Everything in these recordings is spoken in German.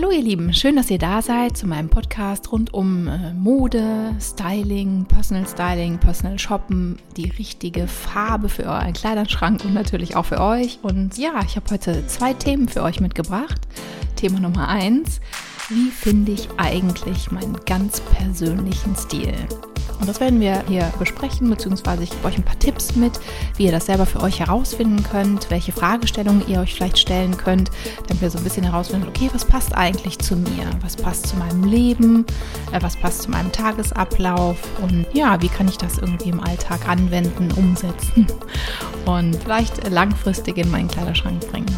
Hallo ihr Lieben, schön, dass ihr da seid zu meinem Podcast rund um äh, Mode, Styling, Personal Styling, Personal Shoppen, die richtige Farbe für euren Kleiderschrank und natürlich auch für euch. Und ja, ich habe heute zwei Themen für euch mitgebracht. Thema Nummer eins, wie finde ich eigentlich meinen ganz persönlichen Stil? Und das werden wir hier besprechen, beziehungsweise ich gebe euch ein paar Tipps mit, wie ihr das selber für euch herausfinden könnt, welche Fragestellungen ihr euch vielleicht stellen könnt, damit wir so ein bisschen herausfinden, okay, was passt eigentlich zu mir? Was passt zu meinem Leben? Äh, was passt zu meinem Tagesablauf? Und ja, wie kann ich das irgendwie im Alltag anwenden, umsetzen und vielleicht langfristig in meinen Kleiderschrank bringen?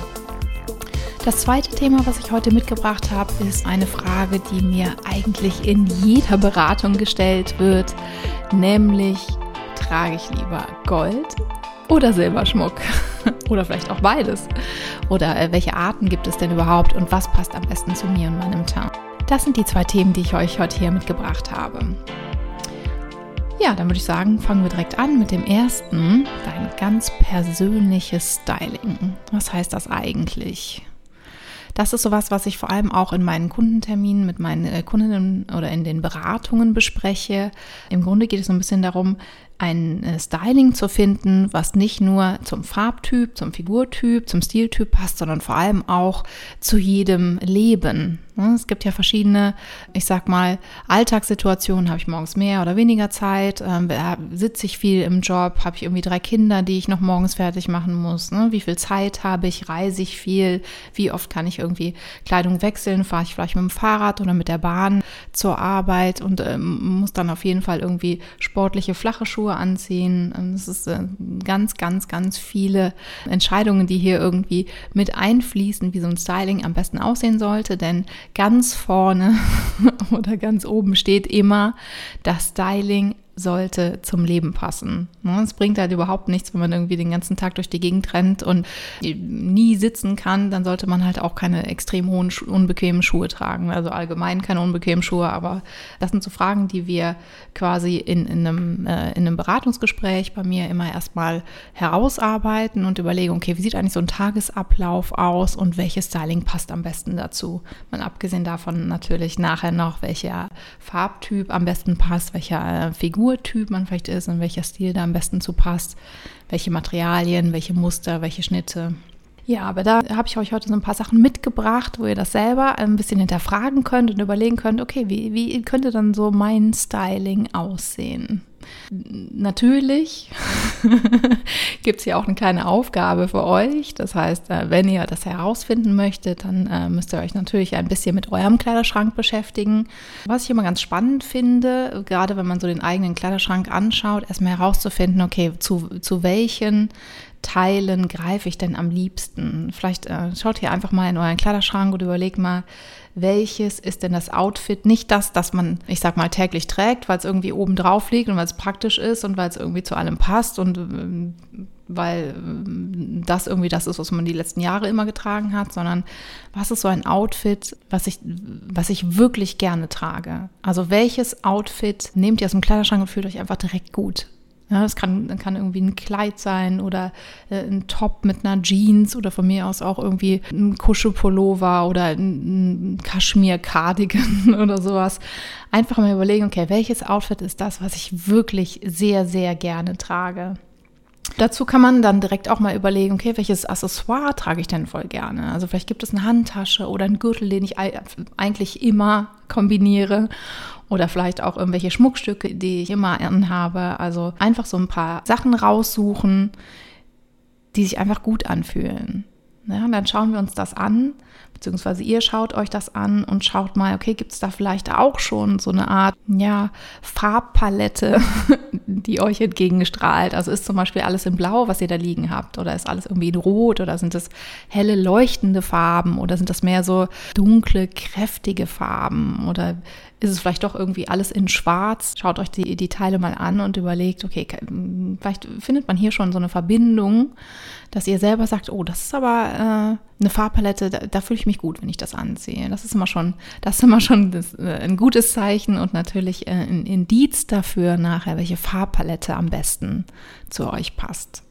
Das zweite Thema, was ich heute mitgebracht habe, ist eine Frage, die mir eigentlich in jeder Beratung gestellt wird, nämlich trage ich lieber Gold oder Silberschmuck oder vielleicht auch beides? Oder äh, welche Arten gibt es denn überhaupt und was passt am besten zu mir und meinem Teint? Das sind die zwei Themen, die ich euch heute hier mitgebracht habe. Ja, dann würde ich sagen, fangen wir direkt an mit dem ersten, dein ganz persönliches Styling. Was heißt das eigentlich? Das ist sowas, was ich vor allem auch in meinen Kundenterminen mit meinen äh, Kundinnen oder in den Beratungen bespreche. Im Grunde geht es so ein bisschen darum, ein äh, Styling zu finden, was nicht nur zum Farbtyp, zum Figurtyp, zum Stiltyp passt, sondern vor allem auch zu jedem Leben. Ne, es gibt ja verschiedene, ich sag mal, Alltagssituationen. Habe ich morgens mehr oder weniger Zeit? Ähm, sitze ich viel im Job? Habe ich irgendwie drei Kinder, die ich noch morgens fertig machen muss? Ne? Wie viel Zeit habe ich? Reise ich viel? Wie oft kann ich irgendwie Kleidung wechseln? Fahre ich vielleicht mit dem Fahrrad oder mit der Bahn zur Arbeit und ähm, muss dann auf jeden Fall irgendwie sportliche, flache Schuhe anziehen? Es ist äh, ganz, ganz, ganz viele Entscheidungen, die hier irgendwie mit einfließen, wie so ein Styling am besten aussehen sollte, denn ganz vorne oder ganz oben steht immer, das Styling sollte zum Leben passen. Ne, es bringt halt überhaupt nichts, wenn man irgendwie den ganzen Tag durch die Gegend rennt und nie sitzen kann, dann sollte man halt auch keine extrem hohen, unbequemen Schuhe tragen. Also allgemein keine unbequemen Schuhe, aber das sind so Fragen, die wir quasi in, in, einem, äh, in einem Beratungsgespräch bei mir immer erstmal herausarbeiten und überlegen, okay, wie sieht eigentlich so ein Tagesablauf aus und welches Styling passt am besten dazu? Mal abgesehen davon natürlich nachher noch, welcher Farbtyp am besten passt, welcher äh, Figur Figurtyp man vielleicht ist und welcher Stil da am besten zu passt, welche Materialien, welche Muster, welche Schnitte. Ja, aber da habe ich euch heute so ein paar Sachen mitgebracht, wo ihr das selber ein bisschen hinterfragen könnt und überlegen könnt, okay, wie, wie könnte dann so mein Styling aussehen? Natürlich gibt es hier auch eine kleine Aufgabe für euch. Das heißt, äh, wenn ihr das herausfinden möchtet, dann äh, müsst ihr euch natürlich ein bisschen mit eurem Kleiderschrank beschäftigen. Was ich immer ganz spannend finde, gerade wenn man so den eigenen Kleiderschrank anschaut, erstmal herauszufinden, okay, zu, zu welchen Teilen greife ich denn am liebsten? Vielleicht äh, schaut ihr einfach mal in euren Kleiderschrank und überlegt mal, welches ist denn das Outfit? Nicht das, das man, ich sag mal, täglich trägt, weil es irgendwie oben drauf liegt und weil es praktisch ist und weil es irgendwie zu allem passt und äh, weil äh, das irgendwie das ist, was man die letzten Jahre immer getragen hat, sondern was ist so ein Outfit, was ich, was ich wirklich gerne trage? Also welches Outfit nehmt ihr aus dem Kleiderschrank und fühlt euch einfach direkt gut? Ja, das kann, kann irgendwie ein Kleid sein oder äh, ein Top mit einer Jeans oder von mir aus auch irgendwie ein Kuschelpullover oder ein, ein Kaschmir-Cardigan oder sowas. Einfach mal überlegen, okay, welches Outfit ist das, was ich wirklich sehr, sehr gerne trage? Dazu kann man dann direkt auch mal überlegen, okay, welches Accessoire trage ich denn voll gerne? Also vielleicht gibt es eine Handtasche oder einen Gürtel, den ich eigentlich immer kombiniere oder vielleicht auch irgendwelche Schmuckstücke, die ich immer anhabe. Also einfach so ein paar Sachen raussuchen, die sich einfach gut anfühlen. Ja, und dann schauen wir uns das an, beziehungsweise ihr schaut euch das an und schaut mal, okay, gibt es da vielleicht auch schon so eine Art, ja, Farbpalette, die euch entgegenstrahlt? Also ist zum Beispiel alles in Blau, was ihr da liegen habt, oder ist alles irgendwie in Rot, oder sind es helle, leuchtende Farben, oder sind das mehr so dunkle, kräftige Farben, oder ist es vielleicht doch irgendwie alles in Schwarz. Schaut euch die, die Teile mal an und überlegt, okay, vielleicht findet man hier schon so eine Verbindung, dass ihr selber sagt, oh, das ist aber äh, eine Farbpalette, da, da fühle ich mich gut, wenn ich das ansehe. Das ist immer schon, das ist immer schon das, äh, ein gutes Zeichen und natürlich äh, ein Indiz dafür nachher, welche Farbpalette am besten zu euch passt.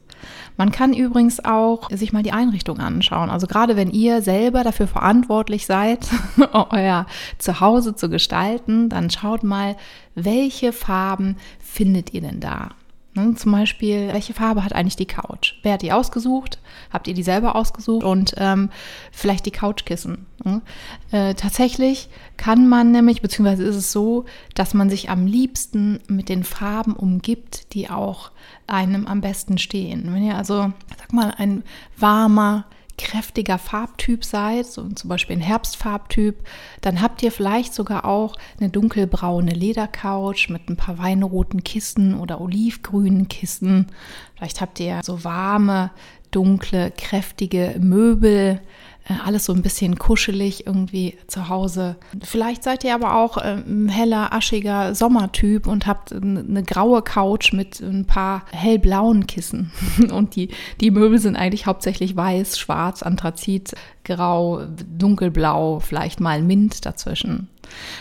Man kann übrigens auch sich mal die Einrichtung anschauen. Also gerade wenn ihr selber dafür verantwortlich seid, euer Zuhause zu gestalten, dann schaut mal, welche Farben findet ihr denn da? Ne, zum Beispiel, welche Farbe hat eigentlich die Couch? Wer hat die ausgesucht? Habt ihr die selber ausgesucht? Und ähm, vielleicht die Couchkissen. Ne? Äh, tatsächlich kann man nämlich, beziehungsweise ist es so, dass man sich am liebsten mit den Farben umgibt, die auch einem am besten stehen. Wenn ihr also, sag mal, ein warmer, kräftiger Farbtyp seid, so zum Beispiel ein Herbstfarbtyp, dann habt ihr vielleicht sogar auch eine dunkelbraune Ledercouch mit ein paar weinroten Kissen oder olivgrünen Kissen. Vielleicht habt ihr so warme, dunkle, kräftige Möbel äh, alles so ein bisschen kuschelig irgendwie zu Hause. Vielleicht seid ihr aber auch ein heller, aschiger Sommertyp und habt eine graue Couch mit ein paar hellblauen Kissen. Und die, die Möbel sind eigentlich hauptsächlich weiß, schwarz, Anthrazit, grau, dunkelblau, vielleicht mal Mint dazwischen.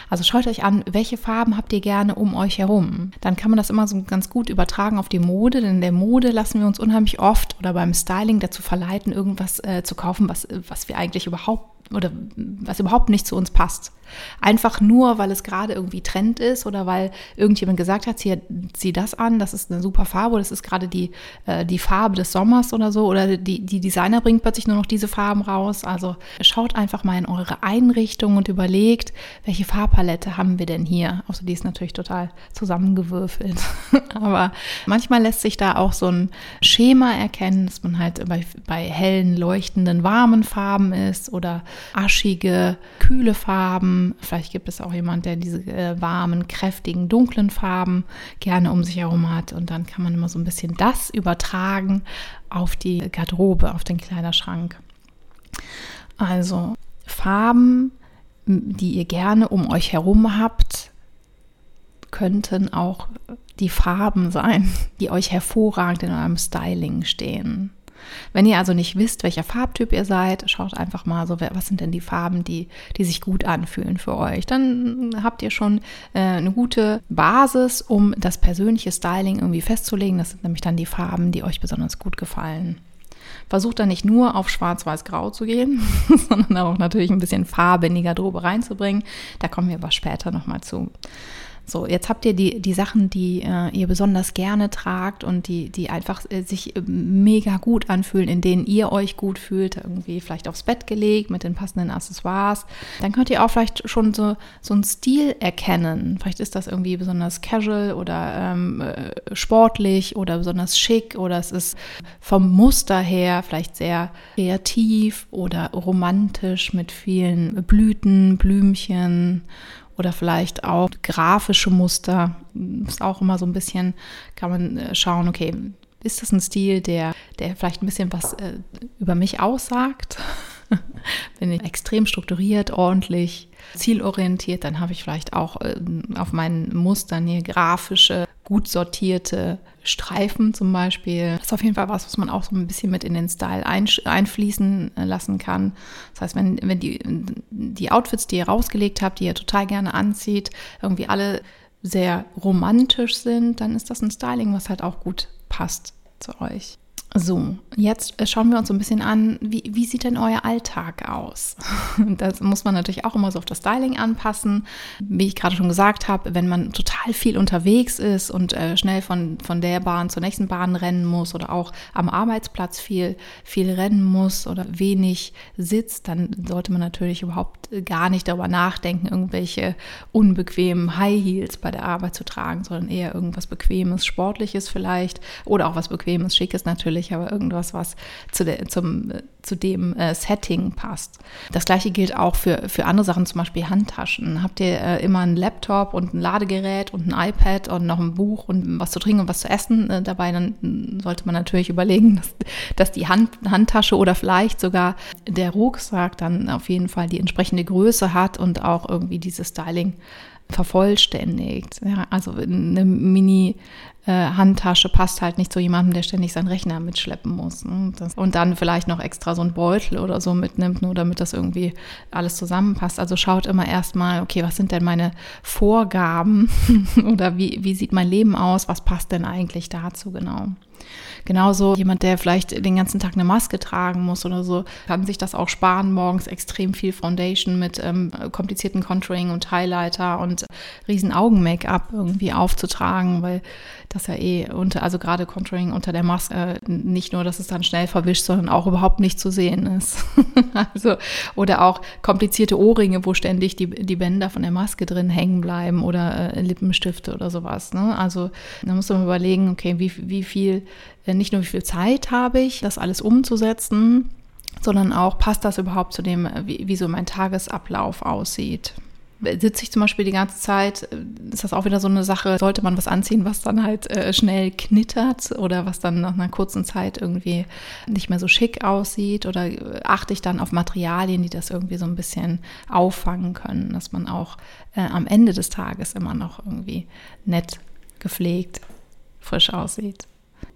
Also schaut euch an, welche Farben habt ihr gerne um euch herum. Dann kann man das immer so ganz gut übertragen auf die Mode, denn in der Mode lassen wir uns unheimlich oft oder beim Styling dazu verleiten, irgendwas äh, zu kaufen, was, was wir eigentlich überhaupt oder was überhaupt nicht zu uns passt. Einfach nur, weil es gerade irgendwie Trend ist oder weil irgendjemand gesagt hat, zieh, zieh das an, das ist eine super Farbe, das ist gerade die, äh, die Farbe des Sommers oder so. Oder die, die Designer bringt plötzlich nur noch diese Farben raus. Also schaut einfach mal in eure Einrichtung und überlegt, welche Farbpalette haben wir denn hier? Außer die ist natürlich total zusammengewürfelt. Aber manchmal lässt sich da auch so ein Schema erkennen, dass man halt bei, bei hellen, leuchtenden, warmen Farben ist oder aschige, kühle Farben. Vielleicht gibt es auch jemand, der diese äh, warmen, kräftigen, dunklen Farben gerne um sich herum hat. Und dann kann man immer so ein bisschen das übertragen auf die Garderobe, auf den Kleiderschrank. Also Farben, die ihr gerne um euch herum habt, könnten auch die Farben sein, die euch hervorragend in eurem Styling stehen. Wenn ihr also nicht wisst, welcher Farbtyp ihr seid, schaut einfach mal so, was sind denn die Farben, die, die sich gut anfühlen für euch. Dann habt ihr schon äh, eine gute Basis, um das persönliche Styling irgendwie festzulegen. Das sind nämlich dann die Farben, die euch besonders gut gefallen. Versucht dann nicht nur auf schwarz-weiß-grau zu gehen, sondern auch natürlich ein bisschen Farbe in die Garderobe reinzubringen. Da kommen wir aber später nochmal zu. So, jetzt habt ihr die, die Sachen, die äh, ihr besonders gerne tragt und die, die einfach äh, sich äh, mega gut anfühlen, in denen ihr euch gut fühlt, irgendwie vielleicht aufs Bett gelegt mit den passenden Accessoires. Dann könnt ihr auch vielleicht schon so, so einen Stil erkennen. Vielleicht ist das irgendwie besonders casual oder ähm, äh, sportlich oder besonders schick oder es ist vom Muster her vielleicht sehr kreativ oder romantisch mit vielen Blüten, Blümchen oder vielleicht auch grafische Muster. Ist auch immer so ein bisschen, kann man äh, schauen, okay, ist das ein Stil, der, der vielleicht ein bisschen was äh, über mich aussagt? Bin ich extrem strukturiert, ordentlich, zielorientiert, dann habe ich vielleicht auch äh, auf meinen Mustern hier grafische gut sortierte Streifen zum Beispiel. Das ist auf jeden Fall was, was man auch so ein bisschen mit in den Style einfließen äh, lassen kann. Das heißt, wenn, wenn die, die Outfits, die ihr rausgelegt habt, die ihr total gerne anzieht, irgendwie alle sehr romantisch sind, dann ist das ein Styling, was halt auch gut passt zu euch. So, jetzt äh, schauen wir uns so ein bisschen an, wie, wie sieht denn euer Alltag aus? Das muss man natürlich auch immer so auf das Styling anpassen. Wie ich gerade schon gesagt habe, wenn man total viel unterwegs ist und äh, schnell von, von der Bahn zur nächsten Bahn rennen muss oder auch am Arbeitsplatz viel, viel rennen muss oder wenig sitzt, dann sollte man natürlich überhaupt gar nicht darüber nachdenken, irgendwelche unbequemen High Heels bei der Arbeit zu tragen, sondern eher irgendwas Bequemes, Sportliches vielleicht oder auch was Bequemes, Schickes natürlich natürlich, aber irgendwas, was zu, der, zum, zu dem äh, Setting passt. Das gleiche gilt auch für, für andere Sachen, zum Beispiel Handtaschen. Habt ihr äh, immer einen Laptop und ein Ladegerät und ein iPad und noch ein Buch und was zu trinken und was zu essen äh, dabei, dann sollte man natürlich überlegen, dass, dass die Hand, Handtasche oder vielleicht sogar der Rucksack dann auf jeden Fall die entsprechende Größe hat und auch irgendwie dieses Styling vervollständigt. Ja, also eine Mini äh, Handtasche passt halt nicht zu jemandem, der ständig seinen Rechner mitschleppen muss. Ne? Das, und dann vielleicht noch extra so einen Beutel oder so mitnimmt, nur damit das irgendwie alles zusammenpasst. Also schaut immer erstmal, okay, was sind denn meine Vorgaben oder wie, wie sieht mein Leben aus? Was passt denn eigentlich dazu genau? Genauso jemand, der vielleicht den ganzen Tag eine Maske tragen muss oder so, kann sich das auch sparen, morgens extrem viel Foundation mit ähm, komplizierten Contouring und Highlighter und riesen Augen-Make-up irgendwie aufzutragen, weil das ja eh unter, also gerade Contouring unter der Maske, äh, nicht nur, dass es dann schnell verwischt, sondern auch überhaupt nicht zu sehen ist. also, oder auch komplizierte Ohrringe, wo ständig die, die Bänder von der Maske drin hängen bleiben oder äh, Lippenstifte oder sowas. Ne? Also da muss man überlegen, okay, wie, wie viel, nicht nur wie viel Zeit habe ich, das alles umzusetzen, sondern auch, passt das überhaupt zu dem, wie, wie so mein Tagesablauf aussieht sitze ich zum Beispiel die ganze Zeit, äh, ist das auch wieder so eine Sache, sollte man was anziehen, was dann halt äh, schnell knittert oder was dann nach einer kurzen Zeit irgendwie nicht mehr so schick aussieht oder äh, achte ich dann auf Materialien, die das irgendwie so ein bisschen auffangen können, dass man auch äh, am Ende des Tages immer noch irgendwie nett gepflegt, frisch aussieht.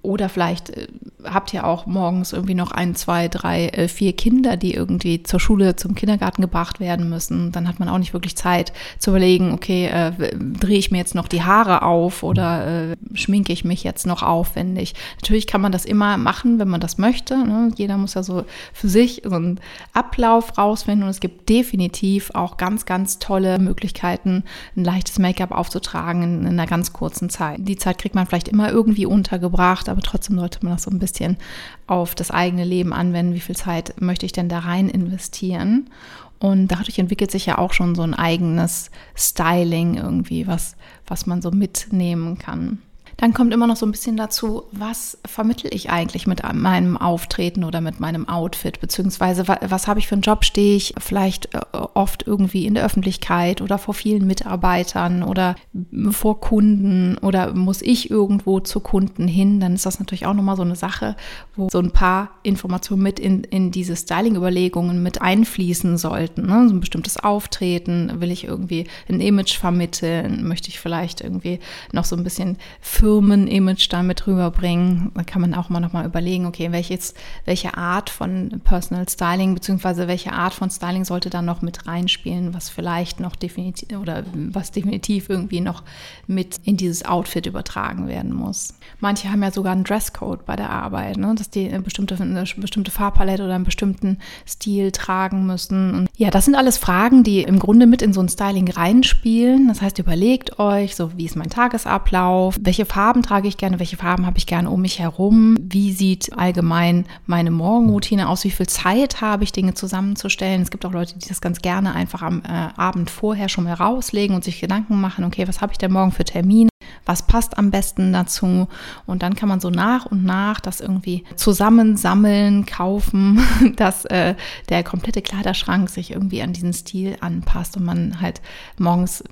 Oder vielleicht äh, habt ihr auch morgens irgendwie noch ein, zwei, drei, äh, vier Kinder, die irgendwie zur Schule, zum Kindergarten gebracht werden müssen. Dann hat man auch nicht wirklich Zeit zu überlegen, okay, äh, drehe ich mir jetzt noch die Haare auf oder äh, schminke ich mich jetzt noch aufwendig. Natürlich kann man das immer machen, wenn man das möchte. Ne? Jeder muss ja so für sich so einen Ablauf rausfinden und es gibt definitiv auch ganz, ganz tolle Möglichkeiten, ein leichtes Make-up aufzutragen in, in einer ganz kurzen Zeit. Die Zeit kriegt man vielleicht immer irgendwie untergebracht, aber trotzdem sollte man das so ein bisschen auf das eigene Leben anwenden. Wie viel Zeit möchte ich denn da rein investieren? Und dadurch entwickelt sich ja auch schon so ein eigenes Styling irgendwie, was, was man so mitnehmen kann. Dann kommt immer noch so ein bisschen dazu, was vermittel ich eigentlich mit meinem Auftreten oder mit meinem Outfit, beziehungsweise was, was habe ich für einen Job, stehe ich vielleicht äh, oft irgendwie in der Öffentlichkeit oder vor vielen Mitarbeitern oder vor Kunden oder muss ich irgendwo zu Kunden hin, dann ist das natürlich auch nochmal so eine Sache, wo so ein paar Informationen mit in, in diese Styling-Überlegungen mit einfließen sollten. Ne? So ein bestimmtes Auftreten, will ich irgendwie ein Image vermitteln, möchte ich vielleicht irgendwie noch so ein bisschen für Firmen-Image damit rüberbringen. Da kann man auch mal nochmal überlegen, okay, welches, welche Art von Personal Styling beziehungsweise welche Art von Styling sollte da noch mit reinspielen, was vielleicht noch definitiv oder was definitiv irgendwie noch mit in dieses Outfit übertragen werden muss. Manche haben ja sogar einen Dresscode bei der Arbeit, ne? dass die eine bestimmte, eine bestimmte Farbpalette oder einen bestimmten Stil tragen müssen. Und ja, das sind alles Fragen, die im Grunde mit in so ein Styling reinspielen. Das heißt, überlegt euch, so wie ist mein Tagesablauf, welche Farben trage ich gerne, welche Farben habe ich gerne um mich herum, wie sieht allgemein meine Morgenroutine aus, wie viel Zeit habe ich, Dinge zusammenzustellen. Es gibt auch Leute, die das ganz gerne einfach am äh, Abend vorher schon mal rauslegen und sich Gedanken machen, okay, was habe ich denn morgen für Termin? was passt am besten dazu. Und dann kann man so nach und nach das irgendwie zusammensammeln, kaufen, dass äh, der komplette Kleiderschrank sich irgendwie an diesen Stil anpasst und man halt morgens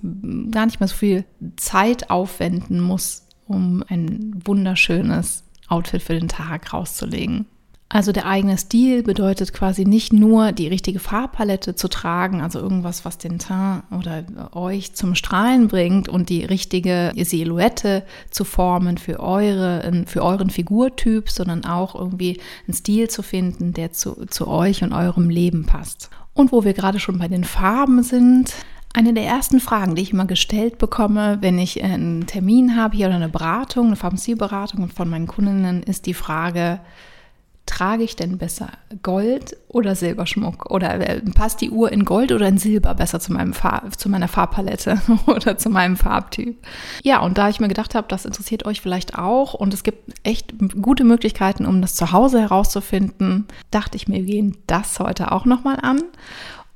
gar nicht mehr so viel Zeit aufwenden muss, um ein wunderschönes Outfit für den Tag rauszulegen. Also der eigene Stil bedeutet quasi nicht nur die richtige Farbpalette zu tragen, also irgendwas, was den Teint oder euch zum Strahlen bringt und die richtige Silhouette zu formen für eure, für euren Figurtyp, sondern auch irgendwie einen Stil zu finden, der zu, zu euch und eurem Leben passt. Und wo wir gerade schon bei den Farben sind, eine der ersten Fragen, die ich immer gestellt bekomme, wenn ich einen Termin habe hier oder eine Beratung, eine Pharmazieberatung von meinen Kundinnen, ist die Frage, trage ich denn besser Gold oder Silberschmuck? Oder äh, passt die Uhr in Gold oder in Silber besser zu, meinem Farb, zu meiner Farbpalette oder zu meinem Farbtyp? Ja, und da ich mir gedacht habe, das interessiert euch vielleicht auch und es gibt echt gute Möglichkeiten, um das zu Hause herauszufinden, dachte ich mir, wir gehen das heute auch nochmal an.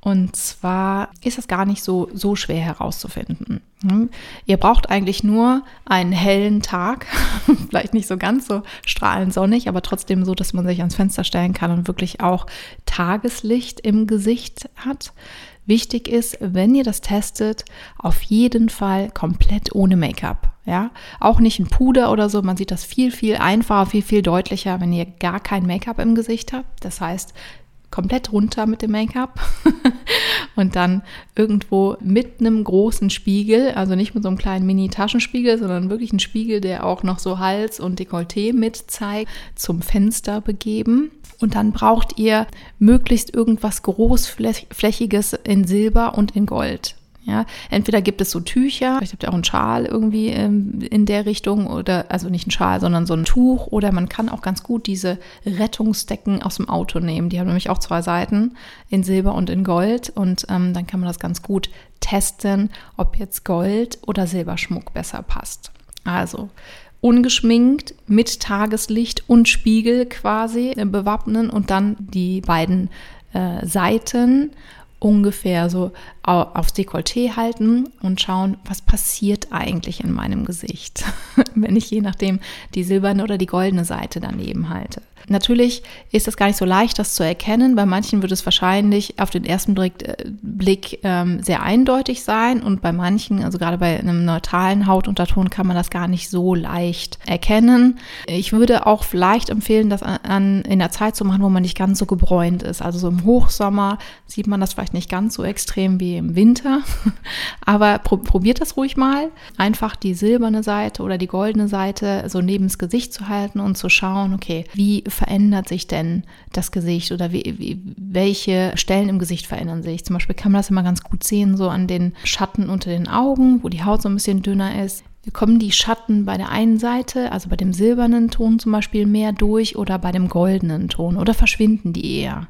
Und zwar ist es gar nicht so, so schwer herauszufinden. Hm? Ihr braucht eigentlich nur einen hellen Tag, vielleicht nicht so ganz so strahlend sonnig, aber trotzdem so, dass man sich ans Fenster stellen kann und wirklich auch Tageslicht im Gesicht hat. Wichtig ist, wenn ihr das testet, auf jeden Fall komplett ohne Make-up. Ja, auch nicht ein Puder oder so. Man sieht das viel, viel einfacher, viel, viel deutlicher, wenn ihr gar kein Make-up im Gesicht habt. Das heißt, komplett runter mit dem Make-up und dann irgendwo mit einem großen Spiegel, also nicht mit so einem kleinen Mini-Taschenspiegel, sondern wirklich ein Spiegel, der auch noch so Hals und Dekolleté mit zeigt, zum Fenster begeben. Und dann braucht ihr möglichst irgendwas Großflächiges in Silber und in Gold. Ja, entweder gibt es so Tücher, vielleicht habt ihr auch einen Schal irgendwie ähm, in der Richtung oder also nicht ein Schal, sondern so ein Tuch oder man kann auch ganz gut diese Rettungsdecken aus dem Auto nehmen. Die haben nämlich auch zwei Seiten in Silber und in Gold und ähm, dann kann man das ganz gut testen, ob jetzt Gold oder Silberschmuck besser passt. Also ungeschminkt mit Tageslicht und Spiegel quasi äh, bewappnen und dann die beiden äh, Seiten ungefähr so aufs Dekolleté halten und schauen, was passiert eigentlich in meinem Gesicht, wenn ich je nachdem die silberne oder die goldene Seite daneben halte. Natürlich ist es gar nicht so leicht, das zu erkennen. Bei manchen wird es wahrscheinlich auf den ersten Blick ähm, sehr eindeutig sein und bei manchen, also gerade bei einem neutralen Hautunterton, kann man das gar nicht so leicht erkennen. Ich würde auch vielleicht empfehlen, das an, an, in der Zeit zu machen, wo man nicht ganz so gebräunt ist. Also so im Hochsommer sieht man das vielleicht nicht ganz so extrem wie im Winter, aber pro, probiert das ruhig mal. Einfach die silberne Seite oder die goldene Seite so neben das Gesicht zu halten und zu schauen, okay, wie verändert sich denn das Gesicht oder wie, wie, welche Stellen im Gesicht verändern sich? Zum Beispiel kann man das immer ganz gut sehen, so an den Schatten unter den Augen, wo die Haut so ein bisschen dünner ist kommen die Schatten bei der einen Seite, also bei dem silbernen Ton zum Beispiel, mehr durch oder bei dem goldenen Ton oder verschwinden die eher.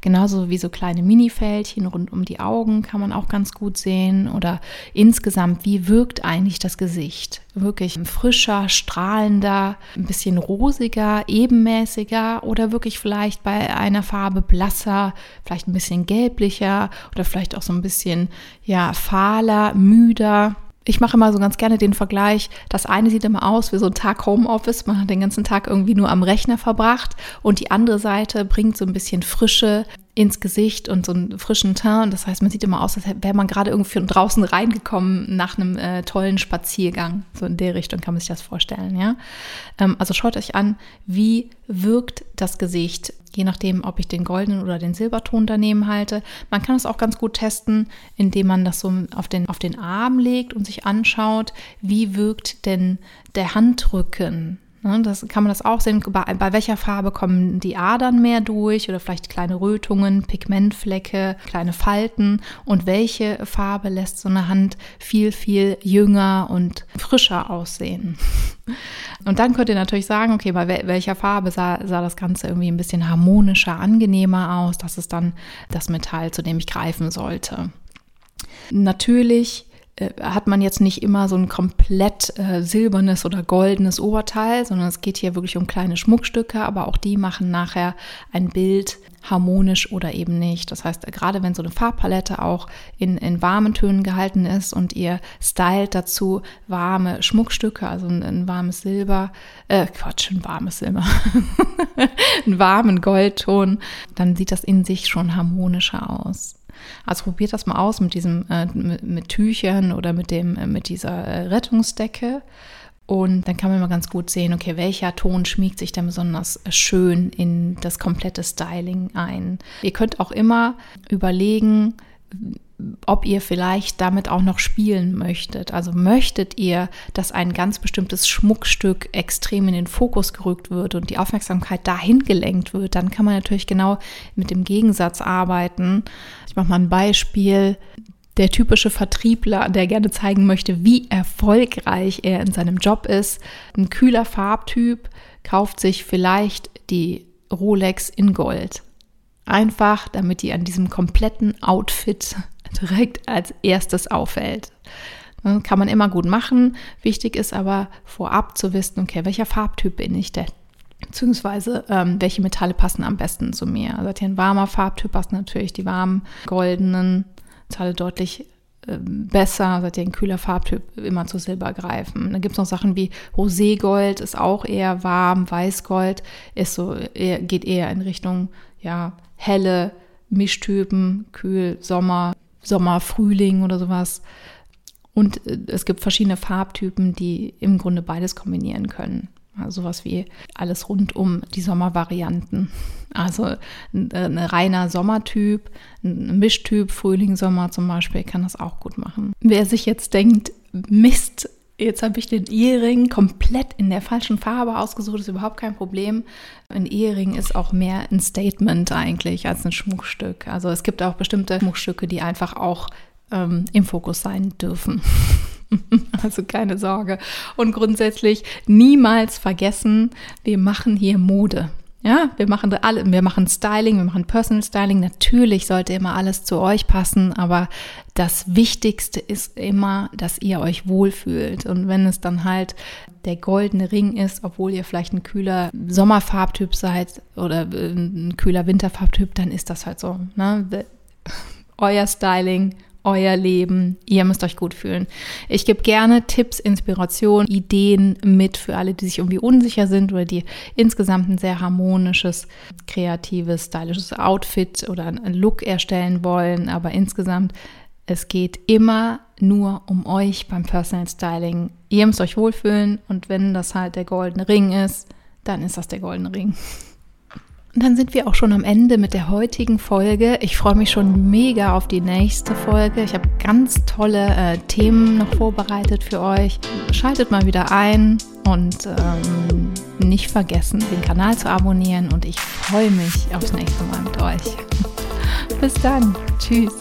Genauso wie so kleine Minifältchen rund um die Augen kann man auch ganz gut sehen oder insgesamt, wie wirkt eigentlich das Gesicht? Wirklich frischer, strahlender, ein bisschen rosiger, ebenmäßiger oder wirklich vielleicht bei einer Farbe blasser, vielleicht ein bisschen gelblicher oder vielleicht auch so ein bisschen ja fahler, müder ich mache immer so ganz gerne den Vergleich, das eine sieht immer aus wie so ein Tag Homeoffice, man hat den ganzen Tag irgendwie nur am Rechner verbracht und die andere Seite bringt so ein bisschen Frische, ins Gesicht und so einen frischen Teint. Das heißt, man sieht immer aus, als wäre man gerade irgendwie von draußen reingekommen nach einem äh, tollen Spaziergang. So in der Richtung kann man sich das vorstellen, ja. Ähm, also schaut euch an, wie wirkt das Gesicht, je nachdem, ob ich den goldenen oder den Silberton daneben halte. Man kann es auch ganz gut testen, indem man das so auf den, auf den Arm legt und sich anschaut, wie wirkt denn der Handrücken das kann man das auch sehen, bei, bei, welcher Farbe kommen die Adern mehr durch oder vielleicht kleine Rötungen, Pigmentflecke, kleine Falten und welche Farbe lässt so eine Hand viel, viel jünger und frischer aussehen. Und dann könnt ihr natürlich sagen, okay, bei welcher Farbe sah, sah das Ganze irgendwie ein bisschen harmonischer, angenehmer aus. Das ist dann das Metall, zu dem ich greifen sollte. Natürlich hat man jetzt nicht immer so ein komplett äh, silbernes oder goldenes Oberteil, sondern es geht hier wirklich um kleine Schmuckstücke, aber auch die machen nachher ein Bild harmonisch oder eben nicht. Das heißt, gerade wenn so eine Farbpalette auch in, in warmen Tönen gehalten ist und ihr stylt dazu warme Schmuckstücke, also ein, ein warmes Silber, äh, Quatsch, ein warmes Silber, einen warmen Goldton, dann sieht das in sich schon harmonischer aus. Also probiert das mal aus mit diesem, äh, mit, Tüchern oder mit dem, äh, mit dieser äh, Rettungsdecke. Und dann kann man mal ganz gut sehen, okay, welcher Ton schmiegt sich denn besonders schön in das komplette Styling ein. Ihr könnt auch immer überlegen, ob ihr vielleicht damit auch noch spielen möchtet. Also möchtet ihr, dass ein ganz bestimmtes Schmuckstück extrem in den Fokus gerückt wird und die Aufmerksamkeit dahin gelenkt wird, dann kann man natürlich genau mit dem Gegensatz arbeiten. Ich mache mal ein Beispiel. Der typische Vertriebler, der gerne zeigen möchte, wie erfolgreich er in seinem Job ist, ein kühler Farbtyp, kauft sich vielleicht die Rolex in Gold. Einfach, damit die an diesem kompletten Outfit direkt als erstes auffällt. Kann man immer gut machen. Wichtig ist aber vorab zu wissen, okay, welcher Farbtyp bin ich denn? Beziehungsweise ähm, welche Metalle passen am besten zu mir. Ihr ein warmer Farbtyp, passen natürlich die warmen goldenen Metalle deutlich äh, besser. Seid ihr ein kühler Farbtyp, immer zu Silber greifen. Dann gibt es noch Sachen wie Roségold, ist auch eher warm. Weißgold ist so, geht eher in Richtung ja, helle Mischtypen, kühl, Sommer, Sommer, Frühling oder sowas. Und äh, es gibt verschiedene Farbtypen, die im Grunde beides kombinieren können. Also sowas wie alles rund um die Sommervarianten. Also ein, äh, ein reiner Sommertyp, ein Mischtyp, Frühling, Sommer zum Beispiel, kann das auch gut machen. Wer sich jetzt denkt, Mist, Jetzt habe ich den Ehering komplett in der falschen Farbe ausgesucht, ist überhaupt kein Problem. Ein Ehering ist auch mehr ein Statement eigentlich als ein Schmuckstück. Also es gibt auch bestimmte Schmuckstücke, die einfach auch ähm, im Fokus sein dürfen. Also keine Sorge. Und grundsätzlich niemals vergessen, wir machen hier Mode. Ja, wir machen alle, wir machen Styling, wir machen Personal Styling. Natürlich sollte immer alles zu euch passen, aber das Wichtigste ist immer, dass ihr euch wohlfühlt. Und wenn es dann halt der goldene Ring ist, obwohl ihr vielleicht ein kühler Sommerfarbtyp seid oder äh, ein kühler Winterfarbtyp, dann ist das halt so. Ne? Euer Styling, euer Leben. Ihr müsst euch gut fühlen. Ich gebe gerne Tipps, Inspiration, Ideen mit für alle, die sich irgendwie unsicher sind oder die insgesamt ein sehr harmonisches, kreatives, stylisches Outfit oder einen Look erstellen wollen. Aber insgesamt, es geht immer nur um euch beim Personal Styling. Ihr müsst euch wohlfühlen und wenn das halt der goldene Ring ist, dann ist das der goldene Ring. Und dann sind wir auch schon am Ende mit der heutigen Folge. Ich freue mich schon mega auf die nächste Folge. Ich habe ganz tolle äh, Themen noch vorbereitet für euch. Schaltet mal wieder ein und ähm, nicht vergessen, den Kanal zu abonnieren. Und ich freue mich aufs nächste Mal mit euch. Bis dann. Tschüss.